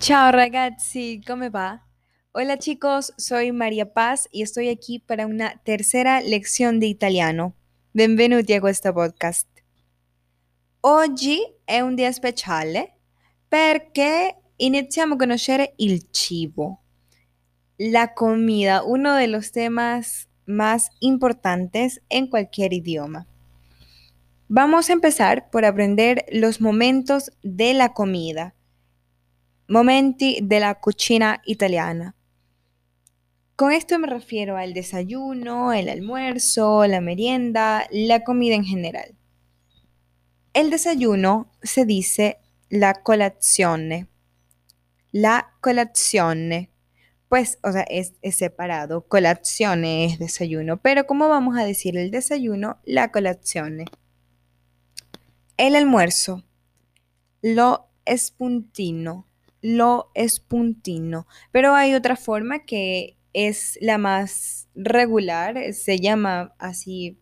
Ciao ragazzi, ¿cómo va? Hola chicos, soy María Paz y estoy aquí para una tercera lección di italiano. Benvenuti a questo podcast. Oggi è un dia speciale perché iniziamo a conoscere il cibo, la comida, uno de los temas más importantes en cualquier idioma. Vamos a empezar por aprender los momentos de la comida Momenti della cucina italiana. Con esto me refiero al desayuno, el almuerzo, la merienda, la comida en general. El desayuno se dice la colazione. La colazione. Pues, o sea, es, es separado. Colazione es desayuno. Pero ¿cómo vamos a decir el desayuno? La colazione. El almuerzo. Lo espuntino lo espuntino. Pero hay otra forma que es la más regular, se llama así,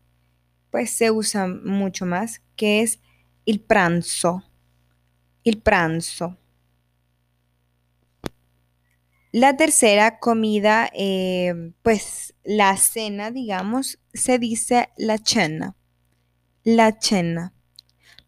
pues se usa mucho más, que es el pranzo. El pranzo. La tercera comida, eh, pues la cena, digamos, se dice la cena. La cena.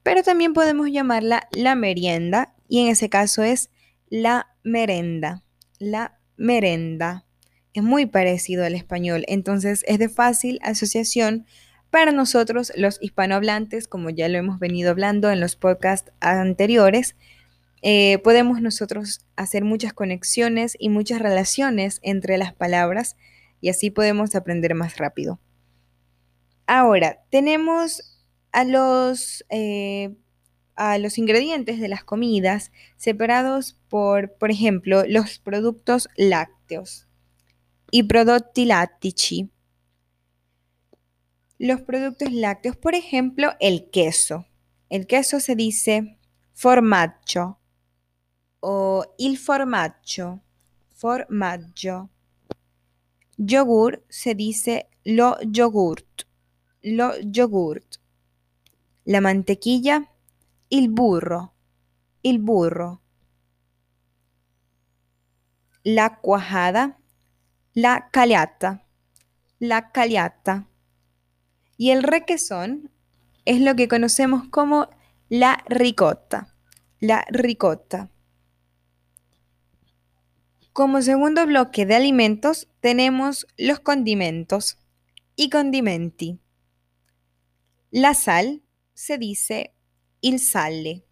Pero también podemos llamarla la merienda y en ese caso es la merenda. La merenda. Es muy parecido al español, entonces es de fácil asociación para nosotros los hispanohablantes, como ya lo hemos venido hablando en los podcasts anteriores. Eh, podemos nosotros hacer muchas conexiones y muchas relaciones entre las palabras y así podemos aprender más rápido. Ahora, tenemos a los eh, a los ingredientes de las comidas separados por, por ejemplo, los productos lácteos y prodotti lattici. Los productos lácteos, por ejemplo, el queso. El queso se dice formaggio o il formaggio, formaggio. Yogur se dice lo yogurt, lo yogurt. La mantequilla il burro, il burro. La cuajada, la caliata, la caliata. Y el requesón es lo que conocemos como la ricota, la ricota. Como segundo bloque de alimentos tenemos los condimentos y condimenti. La sal se dice il sale.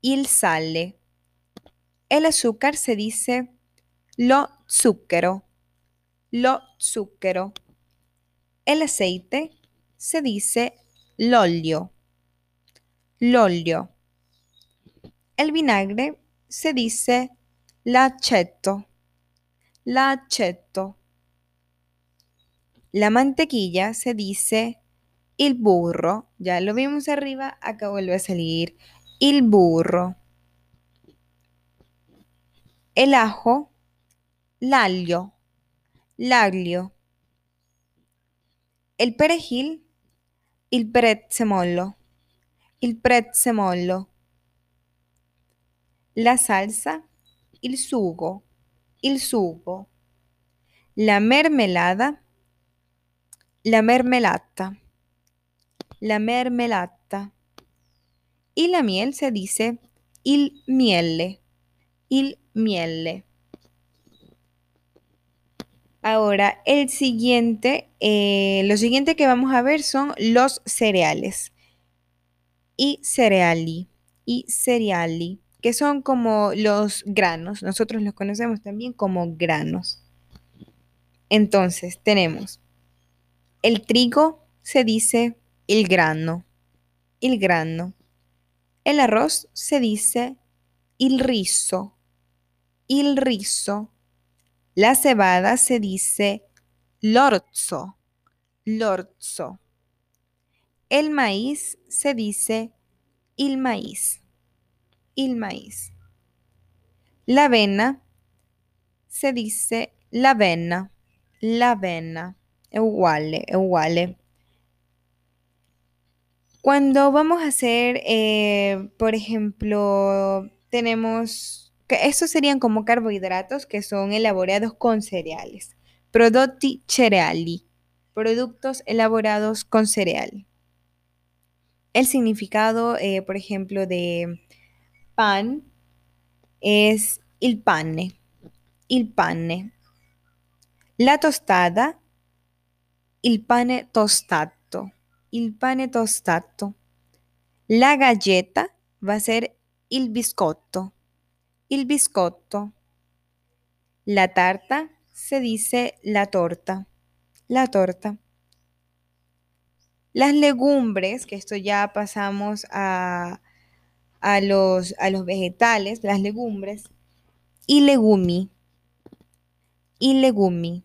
Il sale. El azúcar se dice lo zucchero. Lo zucchero. El aceite se dice l'olio. L'olio. El vinagre se dice l'aceto. L'aceto. La mantequilla se dice el burro, ya lo vimos arriba, acá vuelve a salir. El burro. El ajo, l'aglio, l'aglio. El perejil, il prezzemolo, il prezzemolo. La salsa, il sugo, il sugo. La mermelada, la mermelata la mermelata. Y la miel se dice il miele, il miele. Ahora, el siguiente, eh, lo siguiente que vamos a ver son los cereales. Y cereali, y cereali, que son como los granos. Nosotros los conocemos también como granos. Entonces, tenemos el trigo, se dice el grano, el grano. El arroz se dice il riso, il riso. La cebada se dice l'orzo, l'orzo. El maíz se dice il maíz, il maíz. La avena se dice la avena, la avena. È uguale, uguale. Cuando vamos a hacer, eh, por ejemplo, tenemos, estos serían como carbohidratos que son elaborados con cereales. Prodotti cereali, productos elaborados con cereal. El significado, eh, por ejemplo, de pan es il pane, il pane. La tostada, il pane tostato, il pane tostato. La galleta va a ser il biscotto, il biscotto. La tarta se dice la torta, la torta. Las legumbres, que esto ya pasamos a, a, los, a los vegetales, las legumbres, y legumi, y legumi.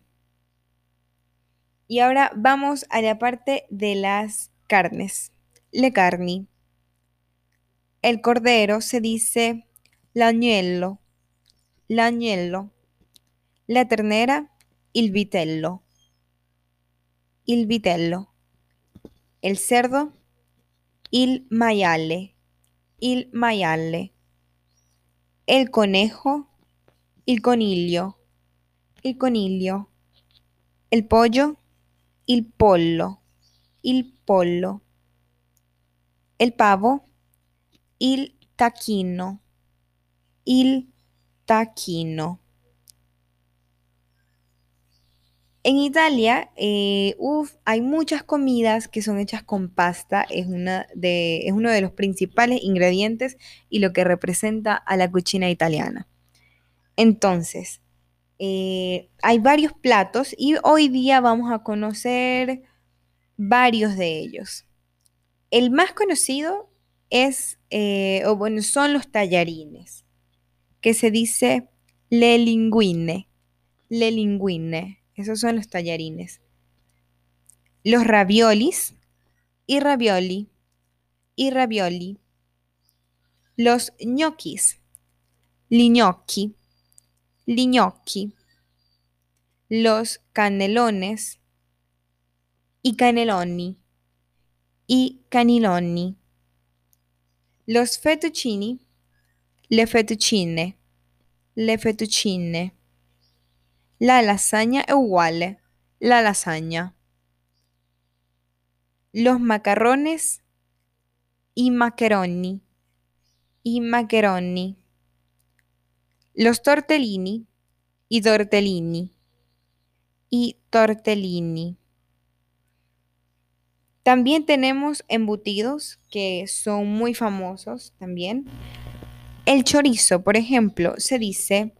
Y ahora vamos a la parte de las carnes, le carni. El cordero se dice l'agnello, l'agnello. La ternera, il vitello, il vitello. El cerdo, il maiale, il maiale. El conejo, il coniglio, il coniglio. El pollo, il pollo, il pollo. El pavo, il tacchino, il tacchino. En Italia, eh, hay muchas comidas que son hechas con pasta, es, una de, es uno de los principales ingredientes y lo que representa a la cocina italiana. Entonces, eh, hay varios platos y hoy día vamos a conocer varios de ellos. El más conocido es, eh, o bueno, son los tallarines, que se dice le linguine, le linguine. Esos son los tallarines. Los raviolis y ravioli y ravioli. Los ñoquis, lignocchi, lignocchi. Los canelones y caneloni y caniloni. Los fettuccini, le fettuccine, le fettuccine. La lasagna è uguale, la lasagna. Los macarrones y macaroni, y macaroni. Los tortellini y tortellini, y tortellini. También tenemos embutidos que son muy famosos también. El chorizo, por ejemplo, se dice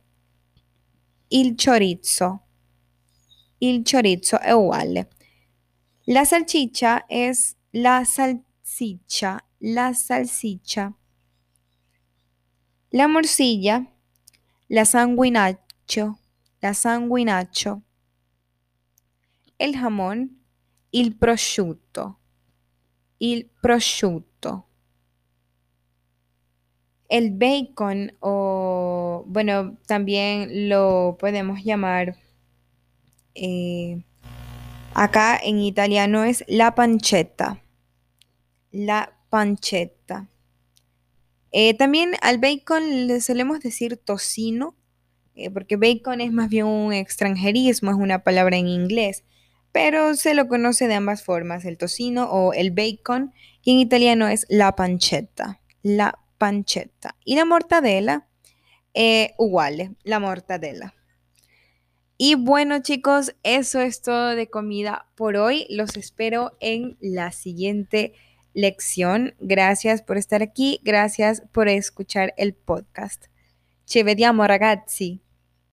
il chorizo. Il chorizo è. La salchicha es la salsicha, la salsicha. La morcilla, la sanguinaccio, la sanguinaccio. El jamón, il prosciutto, il prosciutto. El bacon o, bueno, también lo podemos llamar, eh, acá en italiano es la pancetta, la pancetta. Eh, también al bacon le solemos decir tocino, eh, porque bacon es más bien un extranjerismo, es una palabra en inglés, pero se lo conoce de ambas formas, el tocino o el bacon, y en italiano es la pancetta, la pancetta. Y la mortadela, eh, igual, la mortadela. Y bueno chicos, eso es todo de comida por hoy. Los espero en la siguiente lección. Gracias por estar aquí, gracias por escuchar el podcast. Ci vediamo ragazzi.